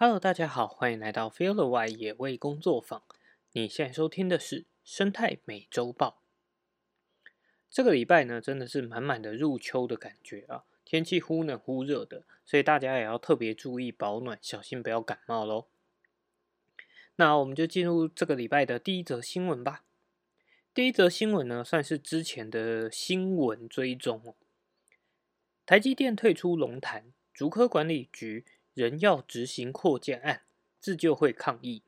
Hello，大家好，欢迎来到 Feel the Y 野味工作坊。你现在收听的是生态美洲豹。这个礼拜呢，真的是满满的入秋的感觉啊，天气忽冷忽热的，所以大家也要特别注意保暖，小心不要感冒喽。那我们就进入这个礼拜的第一则新闻吧。第一则新闻呢，算是之前的新闻追踪哦。台积电退出龙潭，竹科管理局仍要执行扩建案，自救会抗议。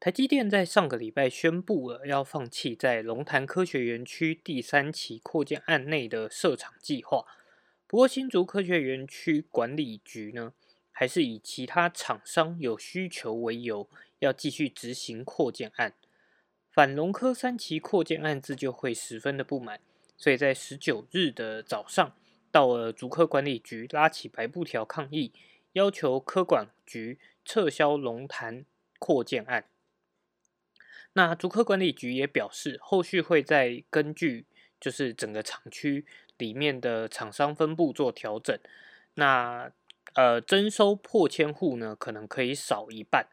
台积电在上个礼拜宣布了要放弃在龙潭科学园区第三期扩建案内的设厂计划。不过新竹科学园区管理局呢，还是以其他厂商有需求为由，要继续执行扩建案。反龙科三期扩建案自救会十分的不满，所以在十九日的早上，到了竹科管理局拉起白布条抗议，要求科管局撤销龙潭扩建案。那竹科管理局也表示，后续会再根据就是整个厂区里面的厂商分布做调整。那呃，征收破千户呢，可能可以少一半。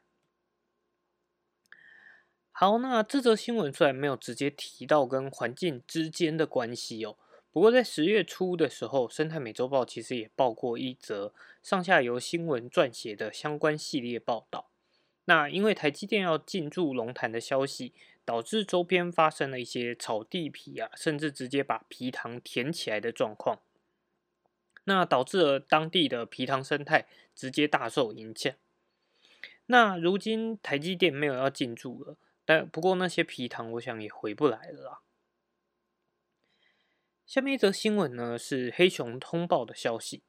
好，那这则新闻虽然没有直接提到跟环境之间的关系哦，不过在十月初的时候，生态美洲报其实也报过一则上下游新闻撰写的相关系列报道。那因为台积电要进驻龙潭的消息，导致周边发生了一些炒地皮啊，甚至直接把皮塘填起来的状况，那导致了当地的皮塘生态直接大受影响。那如今台积电没有要进驻了。但不过那些皮糖，我想也回不来了啦。下面一则新闻呢，是黑熊通报的消息：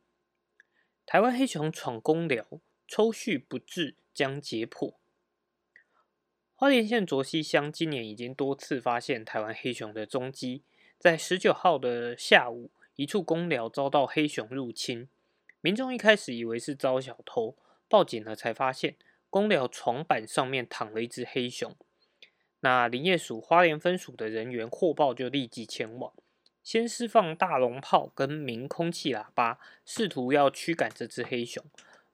台湾黑熊闯公寮，抽蓄不治将解剖。花莲县卓溪乡今年已经多次发现台湾黑熊的踪迹，在十九号的下午，一处公寮遭到黑熊入侵，民众一开始以为是遭小偷，报警了才发现公寮床板上面躺了一只黑熊。那林业署花莲分署的人员获报就立即前往，先释放大龙炮跟鸣空气喇叭，试图要驱赶这只黑熊。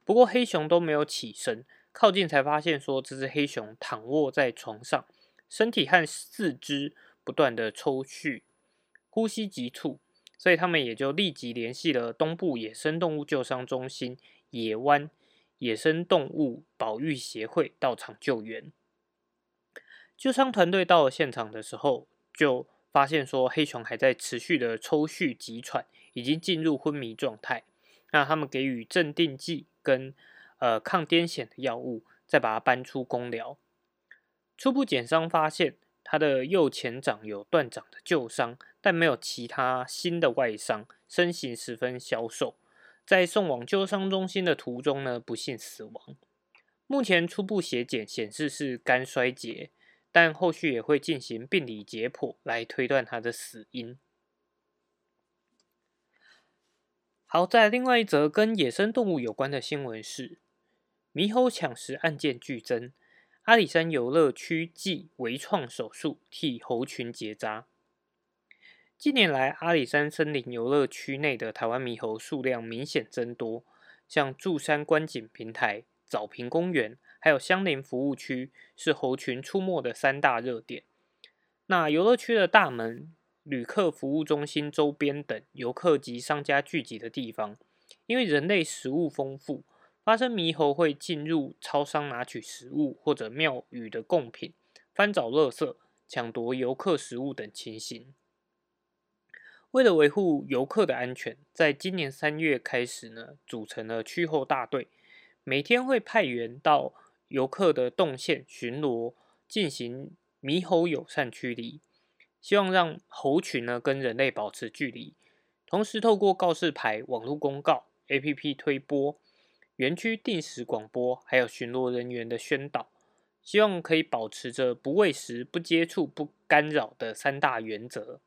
不过黑熊都没有起身，靠近才发现说这只黑熊躺卧在床上，身体和四肢不断的抽搐，呼吸急促，所以他们也就立即联系了东部野生动物救伤中心野湾野生动物保育协会到场救援。救伤团队到了现场的时候，就发现说黑熊还在持续的抽搐急喘，已经进入昏迷状态。那他们给予镇定剂跟呃抗癫痫的药物，再把它搬出公疗。初步检伤发现，他的右前掌有断掌的旧伤，但没有其他新的外伤，身形十分消瘦。在送往救伤中心的途中呢，不幸死亡。目前初步血检显示是肝衰竭。但后续也会进行病理解剖来推断他的死因。好在另外一则跟野生动物有关的新闻是：猕猴抢食案件剧增，阿里山游乐区暨微创手术替猴群结扎。近年来，阿里山森林游乐区内的台湾猕猴数量明显增多，像柱山观景平台、早平公园。还有相邻服务区是猴群出没的三大热点。那游乐区的大门、旅客服务中心周边等游客及商家聚集的地方，因为人类食物丰富，发生猕猴会进入超商拿取食物或者庙宇的贡品，翻找垃圾、抢夺游客食物等情形。为了维护游客的安全，在今年三月开始呢，组成了驱猴大队，每天会派员到。游客的动线巡逻，进行猕猴友善驱离，希望让猴群呢跟人类保持距离。同时，透过告示牌、网络公告、APP 推播、园区定时广播，还有巡逻人员的宣导，希望可以保持着不喂食、不接触、不干扰的三大原则。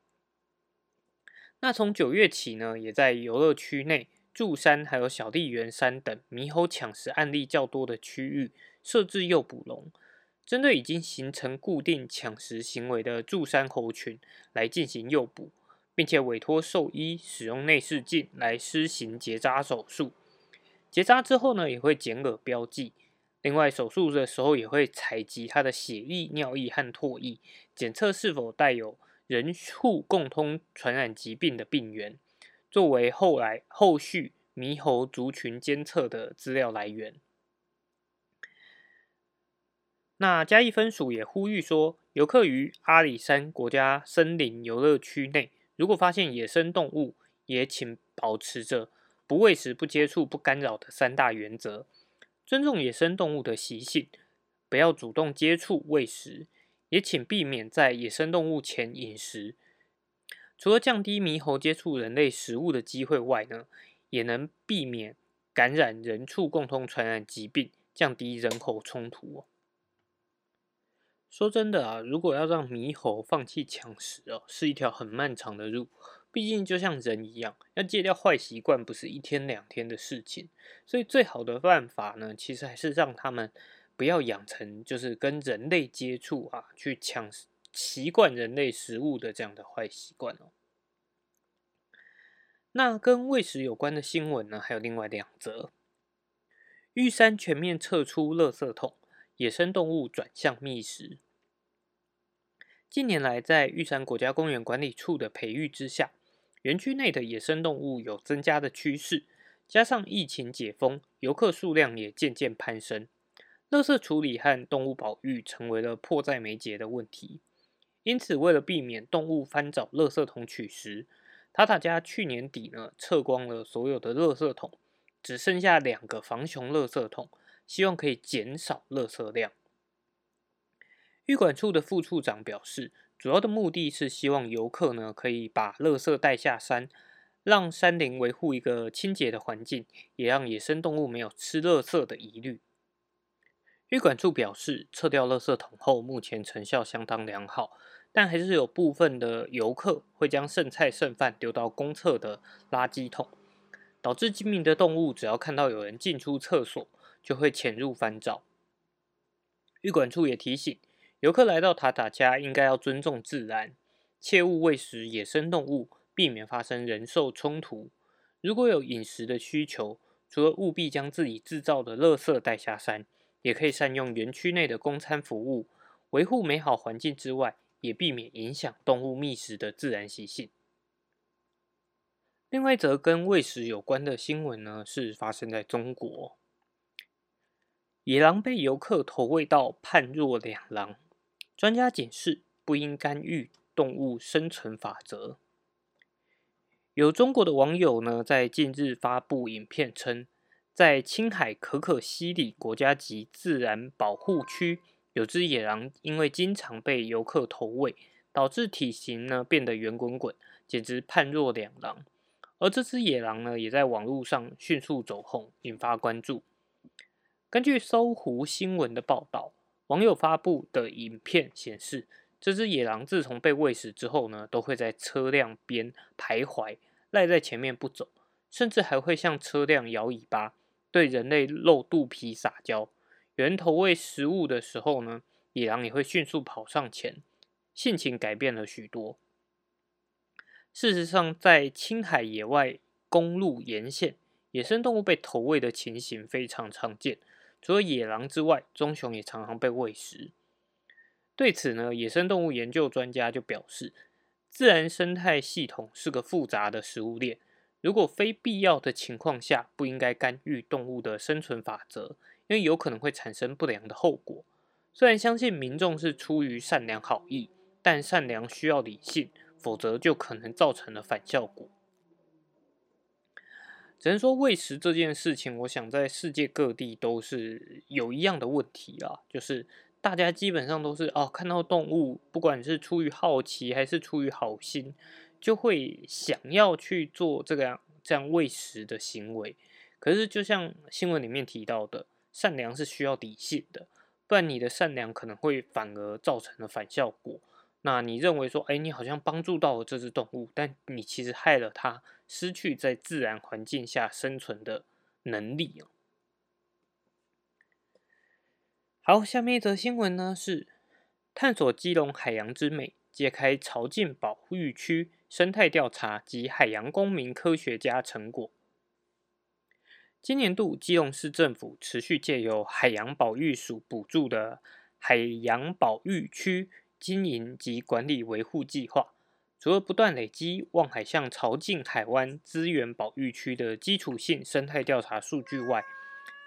那从九月起呢，也在游乐区内、柱山还有小笠原山等猕猴抢食案例较多的区域。设置诱捕笼，针对已经形成固定抢食行为的柱山猴群来进行诱捕，并且委托兽医使用内视镜来施行结扎手术。结扎之后呢，也会剪耳标记。另外，手术的时候也会采集它的血液、尿液和唾液，检测是否带有人畜共通传染疾病的病源，作为后来后续猕猴族群监测的资料来源。那嘉义分署也呼吁说，游客于阿里山国家森林游乐区内，如果发现野生动物，也请保持着不喂食、不接触、不干扰的三大原则。尊重野生动物的习性，不要主动接触喂食，也请避免在野生动物前饮食。除了降低猕猴接触人类食物的机会外呢，也能避免感染人畜共通传染疾病，降低人口冲突。说真的啊，如果要让猕猴放弃抢食哦，是一条很漫长的路。毕竟，就像人一样，要戒掉坏习惯，不是一天两天的事情。所以，最好的办法呢，其实还是让他们不要养成就是跟人类接触啊，去抢习惯人类食物的这样的坏习惯哦。那跟喂食有关的新闻呢，还有另外两则：玉山全面撤出垃圾桶，野生动物转向觅食。近年来，在玉山国家公园管理处的培育之下，园区内的野生动物有增加的趋势，加上疫情解封，游客数量也渐渐攀升。垃圾处理和动物保育成为了迫在眉睫的问题。因此，为了避免动物翻找垃圾桶取食，塔塔家去年底呢撤光了所有的垃圾桶，只剩下两个防熊垃圾桶，希望可以减少垃圾量。玉管处的副处长表示。主要的目的是希望游客呢可以把垃圾带下山，让山林维护一个清洁的环境，也让野生动物没有吃垃圾的疑虑。玉管处表示，撤掉垃圾桶后，目前成效相当良好，但还是有部分的游客会将剩菜剩饭丢到公厕的垃圾桶，导致精明的动物只要看到有人进出厕所，就会潜入翻找。玉管处也提醒。游客来到塔塔家，应该要尊重自然，切勿喂食野生动物，避免发生人兽冲突。如果有饮食的需求，除了务必将自己制造的垃圾带下山，也可以善用园区内的公餐服务，维护美好环境之外，也避免影响动物觅食的自然习性。另外一则跟喂食有关的新闻呢，是发生在中国，野狼被游客投喂到判若两狼。专家解释，不应干预动物生存法则。有中国的网友呢，在近日发布影片称，在青海可可西里国家级自然保护区，有只野狼因为经常被游客投喂，导致体型呢变得圆滚滚，简直判若两狼。而这只野狼呢，也在网络上迅速走红，引发关注。根据搜狐新闻的报道。网友发布的影片显示，这只野狼自从被喂食之后呢，都会在车辆边徘徊，赖在前面不走，甚至还会向车辆摇尾巴，对人类露肚皮撒娇。有人投喂食物的时候呢，野狼也会迅速跑上前，性情改变了许多。事实上，在青海野外公路沿线，野生动物被投喂的情形非常常见。除了野狼之外，棕熊也常常被喂食。对此呢，野生动物研究专家就表示，自然生态系统是个复杂的食物链，如果非必要的情况下，不应该干预动物的生存法则，因为有可能会产生不良的后果。虽然相信民众是出于善良好意，但善良需要理性，否则就可能造成了反效果。只能说喂食这件事情，我想在世界各地都是有一样的问题啊，就是大家基本上都是哦，看到动物，不管是出于好奇还是出于好心，就会想要去做这个样这样喂食的行为。可是就像新闻里面提到的，善良是需要底线的，不然你的善良可能会反而造成了反效果。那你认为说，哎，你好像帮助到了这只动物，但你其实害了它。失去在自然环境下生存的能力哦。好，下面一则新闻呢是探索基隆海洋之美，揭开潮境保护区生态调查及海洋公民科学家成果。今年度基隆市政府持续借由海洋保育署补助的海洋保育区经营及管理维护计划，除了不断累积望海巷潮境海湾资源保育区的基础性生态调查数据外，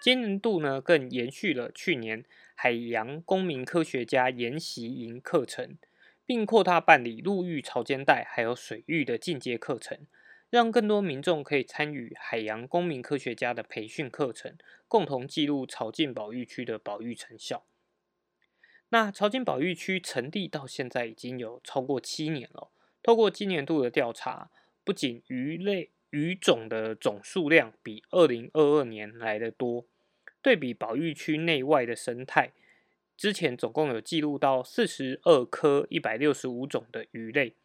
今年度呢更延续了去年海洋公民科学家研习营课程，并扩大办理陆域潮间带还有水域的进阶课程。让更多民众可以参与海洋公民科学家的培训课程，共同记录潮境保育区的保育成效。那潮境保育区成立到现在已经有超过七年了。透过今年度的调查，不仅鱼类鱼种的总数量比二零二二年来的多，对比保育区内外的生态，之前总共有记录到四十二科一百六十五种的鱼类。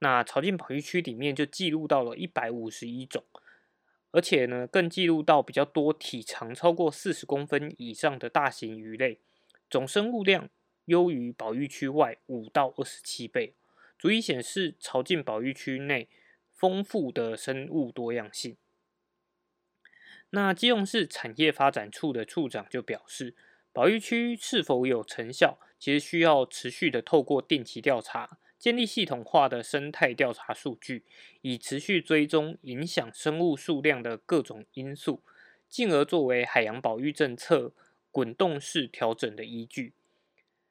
那潮境保育区里面就记录到了一百五十一种，而且呢，更记录到比较多体长超过四十公分以上的大型鱼类，总生物量优于保育区外五到二十七倍，足以显示潮境保育区内丰富的生物多样性。那基隆市产业发展处的处长就表示，保育区是否有成效，其实需要持续的透过定期调查。建立系统化的生态调查数据，以持续追踪影响生物数量的各种因素，进而作为海洋保育政策滚动式调整的依据。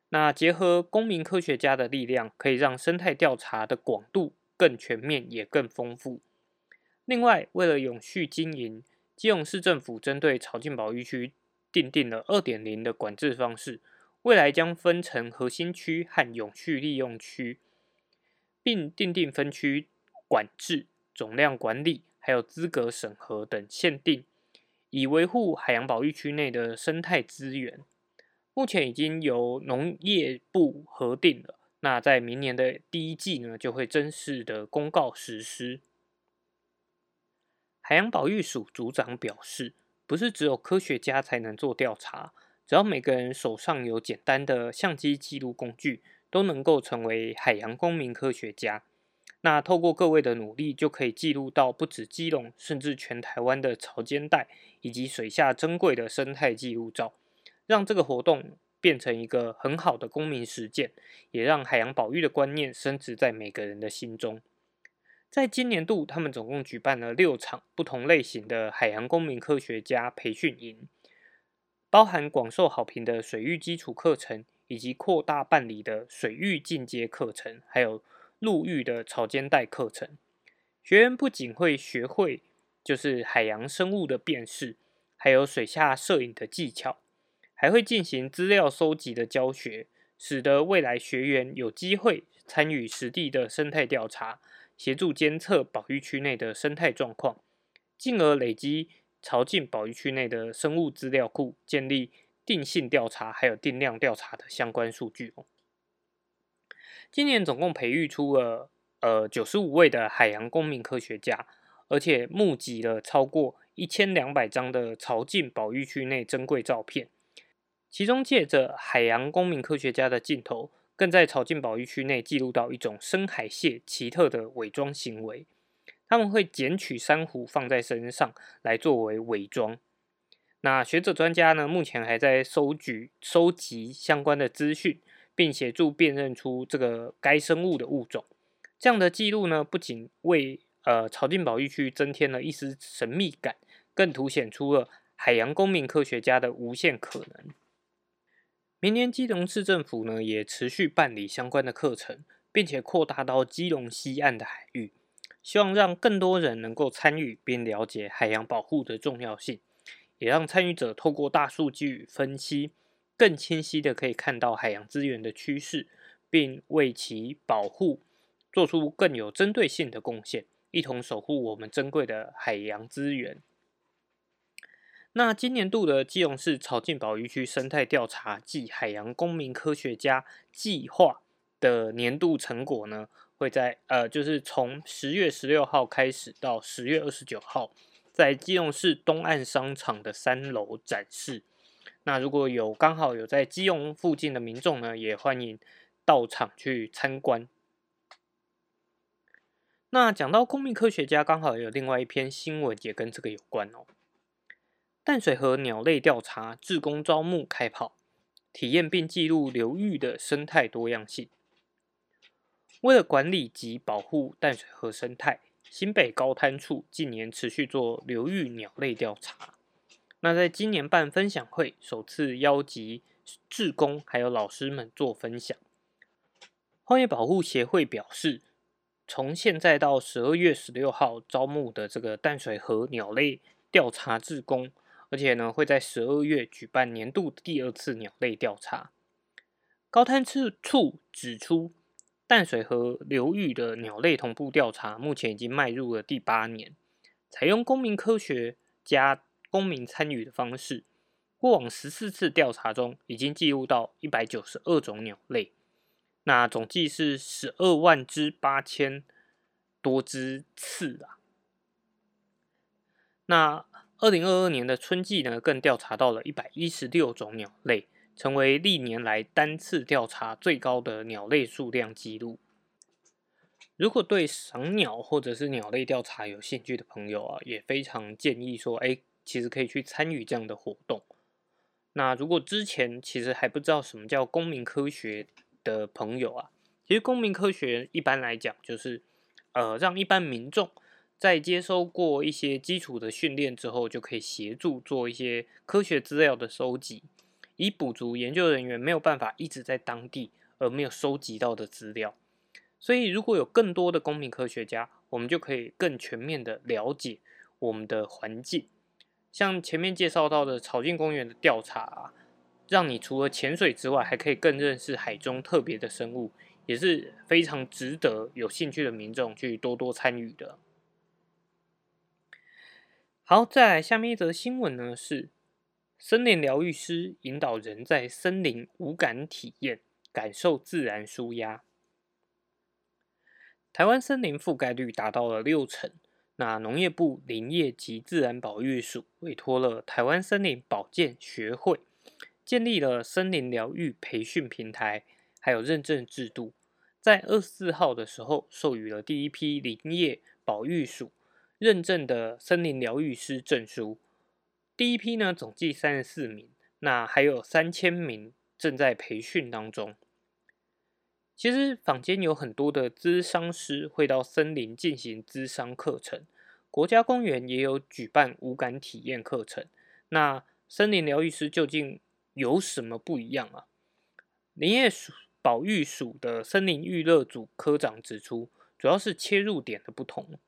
那结合公民科学家的力量，可以让生态调查的广度更全面也更丰富。另外，为了永续经营，基隆市政府针对潮境保育区定定了二点零的管制方式，未来将分成核心区和永续利用区。并订定分区管制、总量管理，还有资格审核等限定，以维护海洋保育区内的生态资源。目前已经由农业部核定了，那在明年的第一季呢，就会正式的公告实施。海洋保育署组长表示，不是只有科学家才能做调查，只要每个人手上有简单的相机记录工具。都能够成为海洋公民科学家。那透过各位的努力，就可以记录到不止基隆，甚至全台湾的潮间带以及水下珍贵的生态记录照，让这个活动变成一个很好的公民实践，也让海洋保育的观念升值在每个人的心中。在今年度，他们总共举办了六场不同类型的海洋公民科学家培训营，包含广受好评的水域基础课程。以及扩大办理的水域进阶课程，还有陆域的潮间带课程，学员不仅会学会就是海洋生物的辨识，还有水下摄影的技巧，还会进行资料收集的教学，使得未来学员有机会参与实地的生态调查，协助监测保育区内的生态状况，进而累积潮境保育区内的生物资料库，建立。定性调查还有定量调查的相关数据哦。今年总共培育出了呃九十五位的海洋公民科学家，而且募集了超过一千两百张的潮境保育区内珍贵照片。其中借着海洋公民科学家的镜头，更在草境保育区内记录到一种深海蟹奇特的伪装行为。他们会捡取珊瑚放在身上来作为伪装。那学者专家呢？目前还在收集收集相关的资讯，并协助辨认出这个该生物的物种。这样的记录呢，不仅为呃草境保育区增添了一丝神秘感，更凸显出了海洋公民科学家的无限可能。明年基隆市政府呢，也持续办理相关的课程，并且扩大到基隆西岸的海域，希望让更多人能够参与并了解海洋保护的重要性。也让参与者透过大数据分析，更清晰的可以看到海洋资源的趋势，并为其保护做出更有针对性的贡献，一同守护我们珍贵的海洋资源。那今年度的基隆市潮境保育区生态调查暨海洋公民科学家计划的年度成果呢，会在呃，就是从十月十六号开始到十月二十九号。在基隆市东岸商场的三楼展示。那如果有刚好有在基隆附近的民众呢，也欢迎到场去参观。那讲到公民科学家，刚好有另外一篇新闻也跟这个有关哦。淡水河鸟类调查志工招募开跑，体验并记录流域的生态多样性。为了管理及保护淡水河生态，新北高滩处近年持续做流域鸟类调查。那在今年办分享会，首次邀集志工还有老师们做分享。荒野保护协会表示，从现在到十二月十六号招募的这个淡水河鸟类调查志工，而且呢会在十二月举办年度第二次鸟类调查。高滩处处指出。淡水河流域的鸟类同步调查，目前已经迈入了第八年，采用公民科学加公民参与的方式。过往十四次调查中，已经记录到一百九十二种鸟类，那总计是十二万只八千多只次啊。那二零二二年的春季呢，更调查到了一百一十六种鸟类。成为历年来单次调查最高的鸟类数量记录。如果对赏鸟或者是鸟类调查有兴趣的朋友啊，也非常建议说，哎，其实可以去参与这样的活动。那如果之前其实还不知道什么叫公民科学的朋友啊，其实公民科学一般来讲就是，呃，让一般民众在接收过一些基础的训练之后，就可以协助做一些科学资料的收集。以补足研究人员没有办法一直在当地而没有收集到的资料，所以如果有更多的公民科学家，我们就可以更全面的了解我们的环境。像前面介绍到的草径公园的调查，让你除了潜水之外，还可以更认识海中特别的生物，也是非常值得有兴趣的民众去多多参与的。好，再来下面一则新闻呢是。森林疗愈师引导人在森林无感体验，感受自然舒压。台湾森林覆盖率达到了六成，那农业部林业及自然保育署委托了台湾森林保健学会，建立了森林疗愈培训平台，还有认证制度，在二十四号的时候授予了第一批林业保育署认证的森林疗愈师证书。第一批呢，总计三十四名，那还有三千名正在培训当中。其实坊间有很多的咨商师会到森林进行咨商课程，国家公园也有举办无感体验课程。那森林疗愈师究竟有什么不一样啊？林业署保育署的森林娱乐组科长指出，主要是切入点的不同。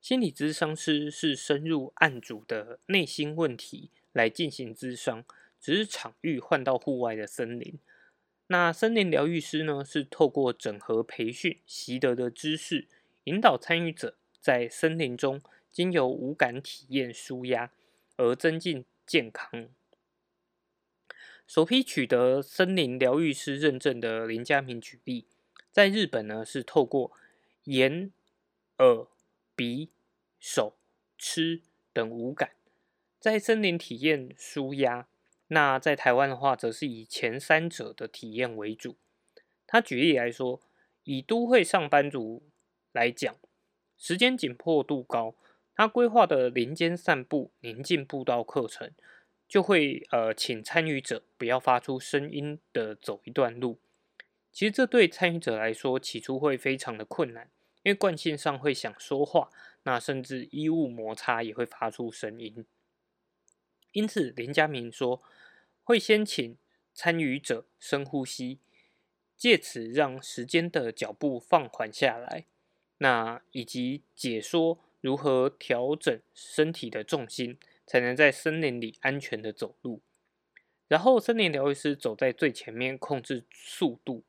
心理咨商师是深入案主的内心问题来进行咨商，只是场域换到户外的森林。那森林疗愈师呢，是透过整合培训习得的知识，引导参与者在森林中经由无感体验舒压，而增进健康。首批取得森林疗愈师认证的林家明举例，在日本呢是透过眼、耳。鼻、手、吃等五感，在森林体验舒压。那在台湾的话，则是以前三者的体验为主。他举例来说，以都会上班族来讲，时间紧迫度高，他规划的林间散步宁静步道课程，就会呃请参与者不要发出声音的走一段路。其实这对参与者来说，起初会非常的困难。因为惯性上会想说话，那甚至衣物摩擦也会发出声音。因此，林家明说会先请参与者深呼吸，借此让时间的脚步放缓下来。那以及解说如何调整身体的重心，才能在森林里安全的走路。然后，森林疗愈师走在最前面，控制速度。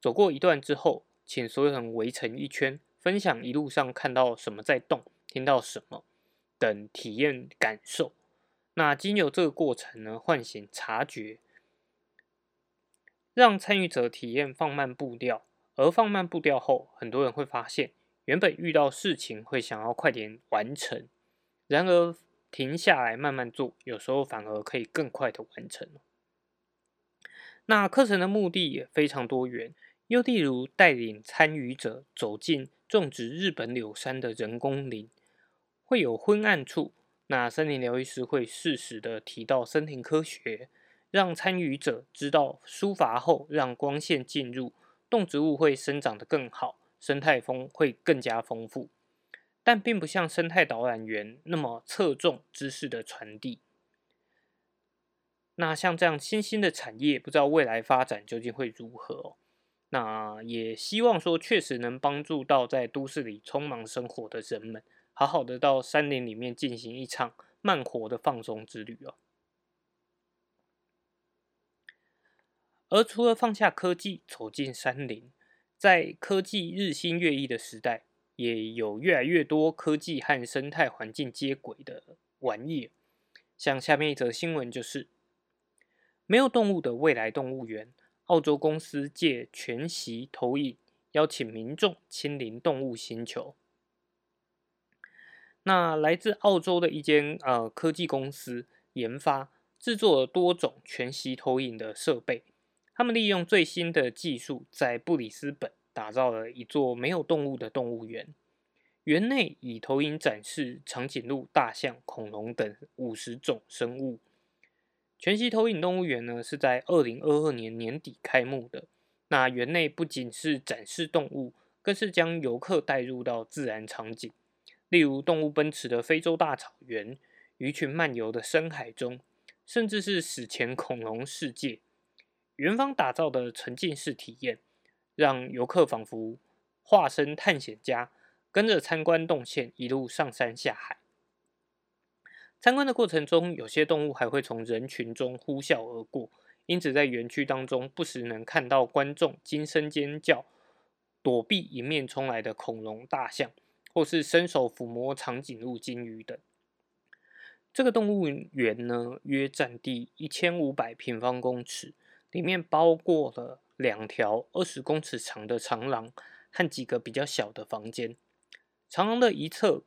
走过一段之后，请所有人围成一圈。分享一路上看到什么在动，听到什么等体验感受。那经由这个过程呢，唤醒察觉，让参与者体验放慢步调。而放慢步调后，很多人会发现，原本遇到事情会想要快点完成，然而停下来慢慢做，有时候反而可以更快的完成。那课程的目的也非常多元，又例如带领参与者走进。种植日本柳杉的人工林会有昏暗处，那森林疗愈师会适时的提到森林科学，让参与者知道疏伐后让光线进入，动植物会生长得更好，生态丰会更加丰富。但并不像生态导览员那么侧重知识的传递。那像这样新兴的产业，不知道未来发展究竟会如何？那也希望说，确实能帮助到在都市里匆忙生活的人们，好好的到山林里面进行一场慢活的放松之旅哦。而除了放下科技，走进山林，在科技日新月异的时代。也有越来越多科技和生态环境接轨的玩意，像下面一则新闻就是：没有动物的未来动物园，澳洲公司借全息投影邀请民众亲临动物星球。那来自澳洲的一间呃科技公司研发制作了多种全息投影的设备，他们利用最新的技术，在布里斯本。打造了一座没有动物的动物园，园内以投影展示长颈鹿、大象、恐龙等五十种生物。全息投影动物园呢是在二零二二年年底开幕的。那园内不仅是展示动物，更是将游客带入到自然场景，例如动物奔驰的非洲大草原、鱼群漫游的深海中，甚至是史前恐龙世界。园方打造的沉浸式体验。让游客仿佛化身探险家，跟着参观动线一路上山下海。参观的过程中，有些动物还会从人群中呼啸而过，因此在园区当中不时能看到观众惊声尖叫，躲避迎面冲来的恐龙、大象，或是伸手抚摸长颈鹿、金鱼等。这个动物园呢，约占地一千五百平方公尺，里面包括了。两条二十公尺长的长廊和几个比较小的房间。长廊的一侧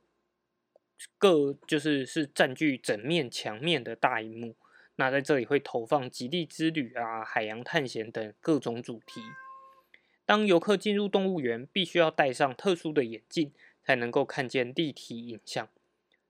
各就是是占据整面墙面的大荧幕。那在这里会投放极地之旅啊、海洋探险等各种主题。当游客进入动物园，必须要戴上特殊的眼镜，才能够看见立体影像。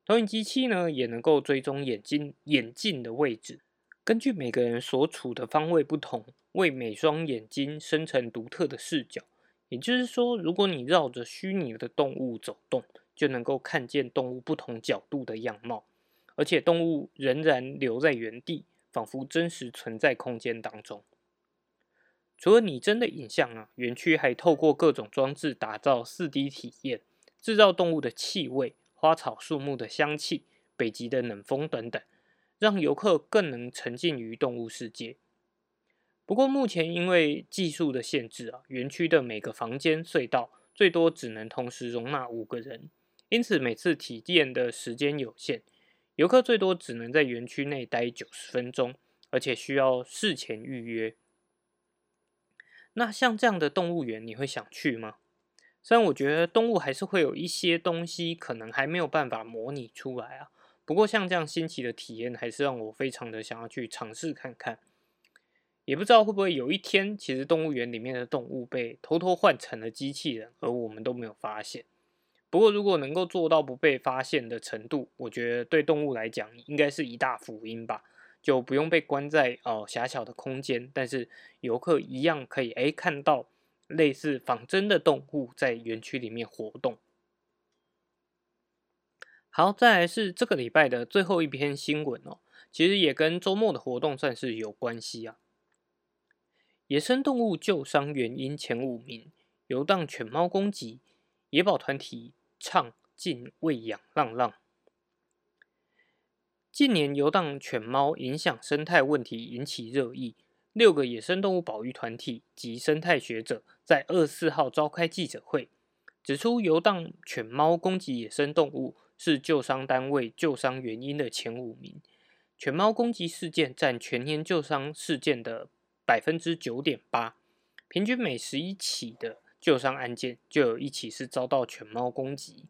投影机器呢，也能够追踪眼睛眼镜的位置。根据每个人所处的方位不同，为每双眼睛生成独特的视角。也就是说，如果你绕着虚拟的动物走动，就能够看见动物不同角度的样貌，而且动物仍然留在原地，仿佛真实存在空间当中。除了拟真的影像啊，园区还透过各种装置打造四 D 体验，制造动物的气味、花草树木的香气、北极的冷风等等。让游客更能沉浸于动物世界。不过，目前因为技术的限制啊，园区的每个房间隧道最多只能同时容纳五个人，因此每次体验的时间有限，游客最多只能在园区内待九十分钟，而且需要事前预约。那像这样的动物园，你会想去吗？虽然我觉得动物还是会有一些东西可能还没有办法模拟出来啊。不过，像这样新奇的体验，还是让我非常的想要去尝试看看。也不知道会不会有一天，其实动物园里面的动物被偷偷换成了机器人，而我们都没有发现。不过，如果能够做到不被发现的程度，我觉得对动物来讲，应该是一大福音吧。就不用被关在哦狭小的空间，但是游客一样可以诶看到类似仿真的动物在园区里面活动。好，再来是这个礼拜的最后一篇新闻哦，其实也跟周末的活动算是有关系啊。野生动物救伤原因前五名，游荡犬猫攻击，野保团体倡禁喂养浪浪。近年游荡犬猫影响生态问题引起热议，六个野生动物保育团体及生态学者在二四号召开记者会，指出游荡犬猫攻击野生动物。是救伤单位救伤原因的前五名，犬猫攻击事件占全年救伤事件的百分之九点八，平均每十一起的救伤案件就有一起是遭到犬猫攻击。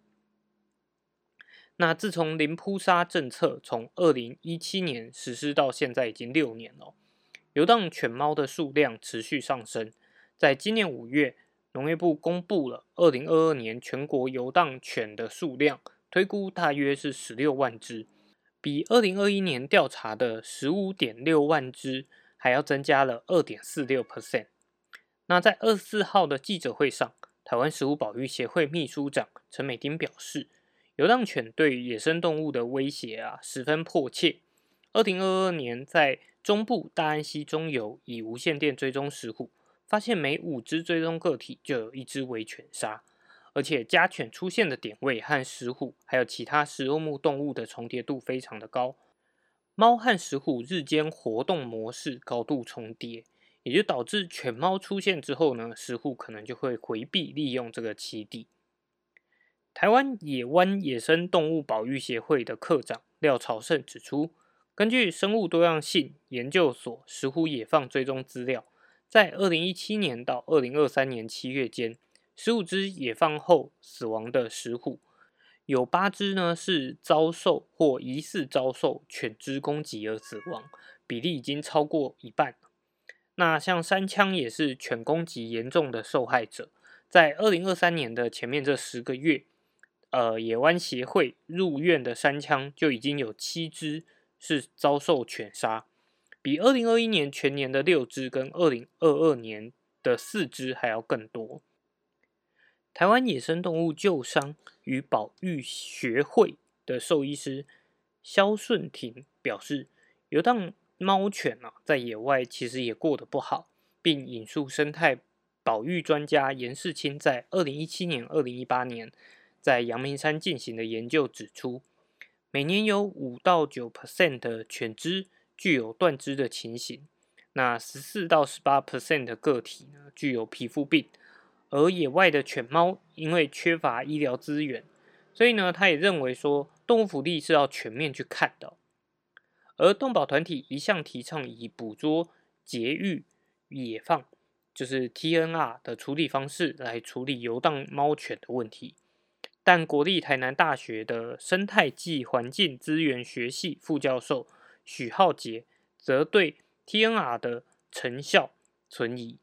那自从零扑杀政策从二零一七年实施到现在已经六年了，游荡犬猫的数量持续上升，在今年五月，农业部公布了二零二二年全国游荡犬的数量。推估大约是十六万只，比二零二一年调查的十五点六万只还要增加了二点四六 percent。那在二十四号的记者会上，台湾食物保育协会秘书长陈美丁表示，流浪犬对野生动物的威胁啊十分迫切。二零二二年在中部大安溪中游以无线电追踪石虎，发现每五只追踪个体就有一只为犬杀。而且家犬出现的点位和石虎还有其他食肉目动物的重叠度非常的高，猫和石虎日间活动模式高度重叠，也就导致犬猫出现之后呢，石虎可能就会回避利用这个栖地。台湾野湾野生动物保育协会的科长廖朝胜指出，根据生物多样性研究所石虎野放追踪资料，在二零一七年到二零二三年七月间。十五只野放后死亡的石虎，有八只呢是遭受或疑似遭受犬只攻击而死亡，比例已经超过一半。那像山枪也是犬攻击严重的受害者，在二零二三年的前面这十个月，呃，野湾协会入院的山枪就已经有七只是遭受犬杀，比二零二一年全年的六只跟二零二二年的四只还要更多。台湾野生动物救伤与保育学会的兽医师肖顺廷表示，游荡猫犬啊，在野外其实也过得不好，并引述生态保育专家严世清在二零一七年、二零一八年在阳明山进行的研究指出，每年有五到九 percent 的犬只具有断肢的情形，那十四到十八 percent 的个体呢，具有皮肤病。而野外的犬猫因为缺乏医疗资源，所以呢，他也认为说动物福利是要全面去看的。而动保团体一向提倡以捕捉、节育、野放，就是 TNR 的处理方式来处理游荡猫犬的问题。但国立台南大学的生态暨环境资源学系副教授许浩杰则对 TNR 的成效存疑。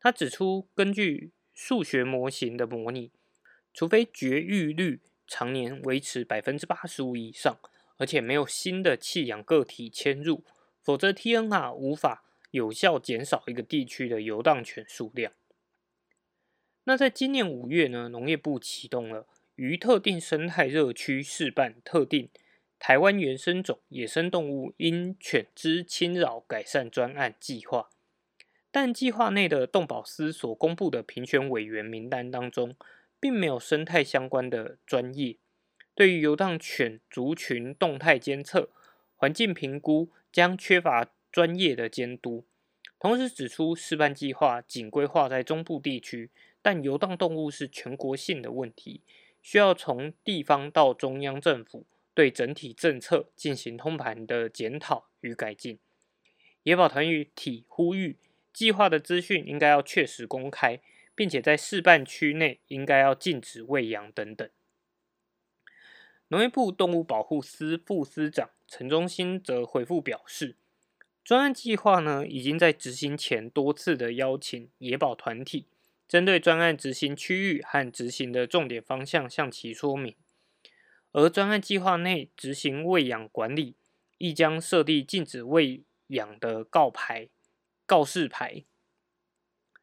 他指出，根据数学模型的模拟，除非绝育率常年维持百分之八十五以上，而且没有新的弃养个体迁入，否则 TNR 无法有效减少一个地区的游荡犬数量。那在今年五月呢，农业部启动了于特定生态热区试办特定台湾原生种野生动物因犬只侵扰改善专案计划。但计划内的动保司所公布的评选委员名单当中，并没有生态相关的专业，对于游荡犬族群动态监测、环境评估将缺乏专业的监督。同时指出，示范计划仅规划在中部地区，但游荡动物是全国性的问题，需要从地方到中央政府对整体政策进行通盘的检讨与改进。野保团体呼吁。计划的资讯应该要确实公开，并且在示范区内应该要禁止喂养等等。农业部动物保护司副司长陈忠兴则回复表示，专案计划呢已经在执行前多次的邀请野保团体，针对专案执行区域和执行的重点方向向其说明，而专案计划内执行喂养管理，亦将设立禁止喂养的告牌。告示牌，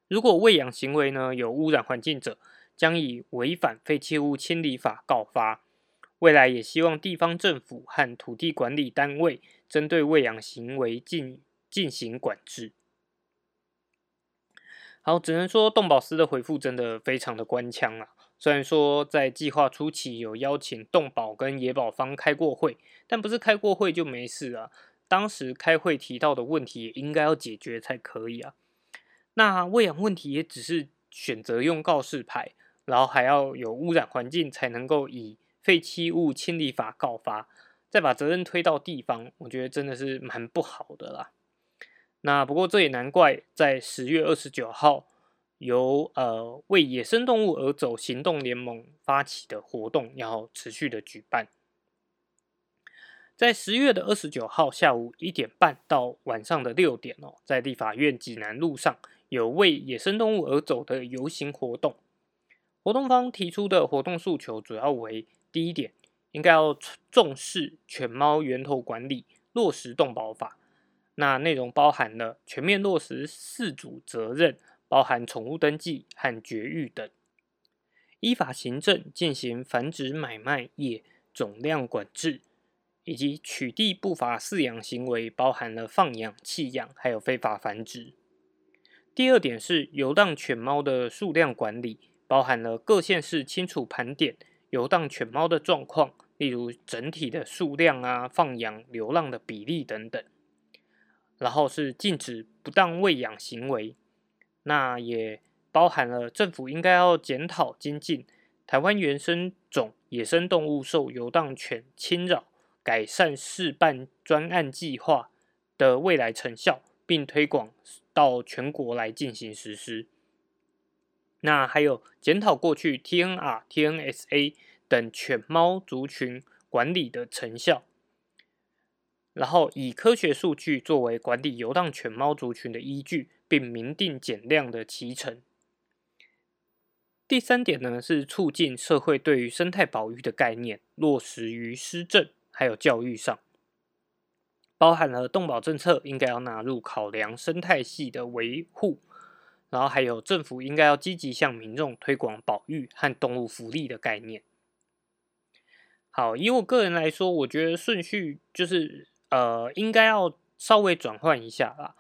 如果喂养行为呢有污染环境者，将以违反废弃物清理法告发。未来也希望地方政府和土地管理单位针对喂养行为进进行管制。好，只能说动保司的回复真的非常的官腔啊。虽然说在计划初期有邀请动保跟野保方开过会，但不是开过会就没事啊。当时开会提到的问题也应该要解决才可以啊。那喂养问题也只是选择用告示牌，然后还要有污染环境才能够以废弃物清理法告发，再把责任推到地方，我觉得真的是蛮不好的啦。那不过这也难怪，在十月二十九号由呃为野生动物而走行动联盟发起的活动要持续的举办。在十月的二十九号下午一点半到晚上的六点哦，在立法院济南路上有为野生动物而走的游行活动。活动方提出的活动诉求主要为：第一点，应该要重视犬猫源头管理，落实动保法。那内容包含了全面落实饲主责任，包含宠物登记和绝育等；依法行政进行繁殖买卖业总量管制，以及取缔不法饲养行为，包含了放养、弃养，还有非法繁殖。第二点是游荡犬猫的数量管理，包含了各县市清楚盘点游荡犬猫的状况，例如整体的数量啊、放养、流浪的比例等等。然后是禁止不当喂养行为，那也包含了政府应该要检讨精进台湾原生种野生动物受游荡犬侵扰改善示范专案计划的未来成效，并推广到全国来进行实施。那还有检讨过去 TNR、TNSA 等犬猫族群管理的成效。然后以科学数据作为管理游荡犬猫族群的依据，并明定减量的期程。第三点呢，是促进社会对于生态保育的概念落实于施政还有教育上，包含了动保政策应该要纳入考量生态系的维护，然后还有政府应该要积极向民众推广保育和动物福利的概念。好，以我个人来说，我觉得顺序就是。呃，应该要稍微转换一下啦。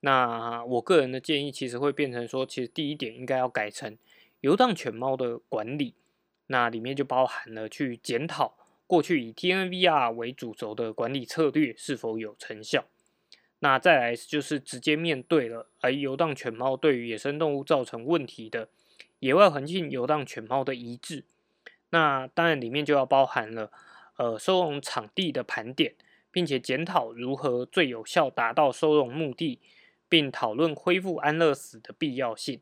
那我个人的建议，其实会变成说，其实第一点应该要改成游荡犬猫的管理，那里面就包含了去检讨过去以 TNVR 为主轴的管理策略是否有成效。那再来就是直接面对了，而游荡犬猫对于野生动物造成问题的野外环境游荡犬猫的移置。那当然里面就要包含了呃收容场地的盘点。并且检讨如何最有效达到收容目的，并讨论恢复安乐死的必要性。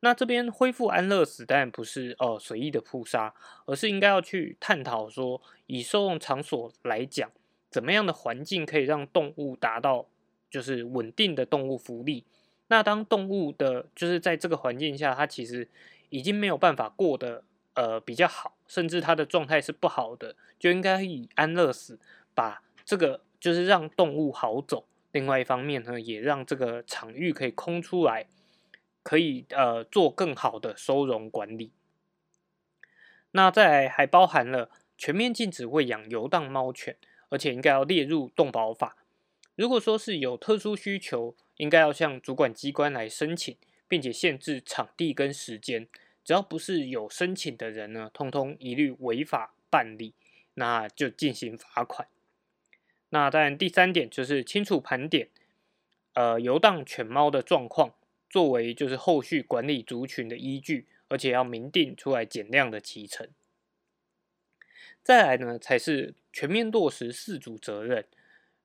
那这边恢复安乐死当然不是呃随意的扑杀，而是应该要去探讨说，以收容场所来讲，怎么样的环境可以让动物达到就是稳定的动物福利。那当动物的就是在这个环境下，它其实已经没有办法过得呃比较好，甚至它的状态是不好的，就应该以安乐死把。这个就是让动物好走，另外一方面呢，也让这个场域可以空出来，可以呃做更好的收容管理。那在还包含了全面禁止喂养游荡猫犬，而且应该要列入动保法。如果说是有特殊需求，应该要向主管机关来申请，并且限制场地跟时间。只要不是有申请的人呢，通通一律违法办理，那就进行罚款。那当然，第三点就是清楚盘点，呃，游荡犬猫的状况，作为就是后续管理族群的依据，而且要明定出来减量的提成。再来呢，才是全面落实四主责任。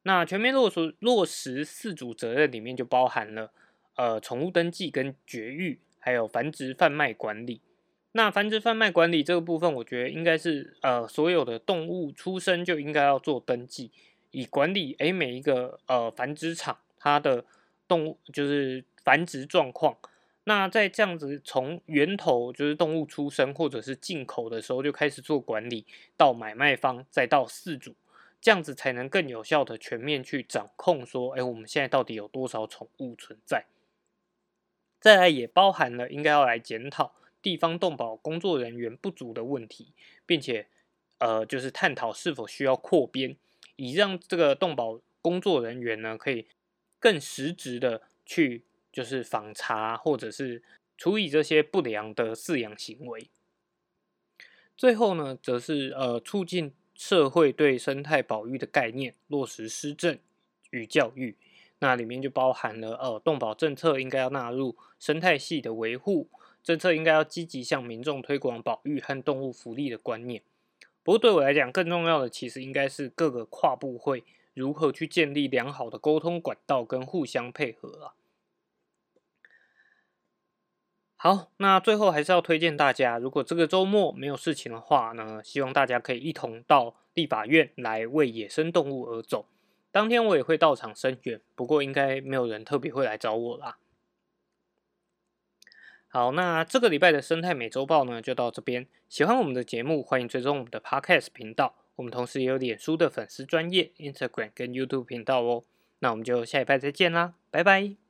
那全面落实落实四主责任里面就包含了，呃，宠物登记跟绝育，还有繁殖贩卖管理。那繁殖贩卖管理这个部分，我觉得应该是呃，所有的动物出生就应该要做登记。以管理诶每一个呃繁殖场它的动物就是繁殖状况，那在这样子从源头就是动物出生或者是进口的时候就开始做管理，到买卖方再到饲主，这样子才能更有效的全面去掌控说，哎，我们现在到底有多少宠物存在？再来也包含了应该要来检讨地方动保工作人员不足的问题，并且呃就是探讨是否需要扩编。以让这个动保工作人员呢，可以更实质的去就是访查或者是处理这些不良的饲养行为。最后呢，则是呃促进社会对生态保育的概念落实施政与教育。那里面就包含了呃动保政策应该要纳入生态系的维护政策，应该要积极向民众推广保育和动物福利的观念。不过对我来讲，更重要的其实应该是各个跨部会如何去建立良好的沟通管道跟互相配合啊。好，那最后还是要推荐大家，如果这个周末没有事情的话呢，希望大家可以一同到立法院来为野生动物而走。当天我也会到场声援，不过应该没有人特别会来找我啦。好，那这个礼拜的生态美洲报呢，就到这边。喜欢我们的节目，欢迎追踪我们的 Podcast 频道。我们同时也有脸书的粉丝专业、Instagram 跟 YouTube 频道哦。那我们就下礼拜再见啦，拜拜。